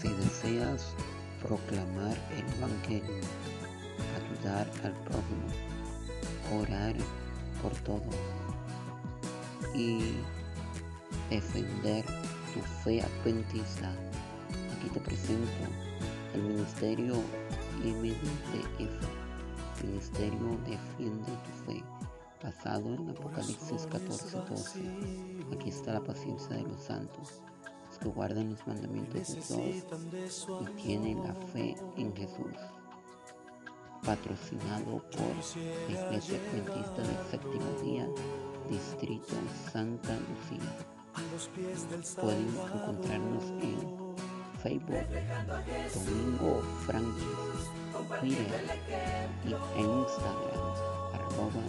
Si deseas proclamar el Evangelio, ayudar al prójimo, orar por todos y defender tu fe adventista, aquí te presento el Ministerio MDF, Ministerio Defiende tu Fe, basado en Apocalipsis 14, 12. Aquí está la paciencia de los santos que guardan los mandamientos de Dios y tienen la fe en Jesús. Patrocinado por la Iglesia Adventista del Séptimo Día, Distrito Santa Lucía. Pueden encontrarnos en Facebook, Domingo Francis, Twitter y en Instagram, arroba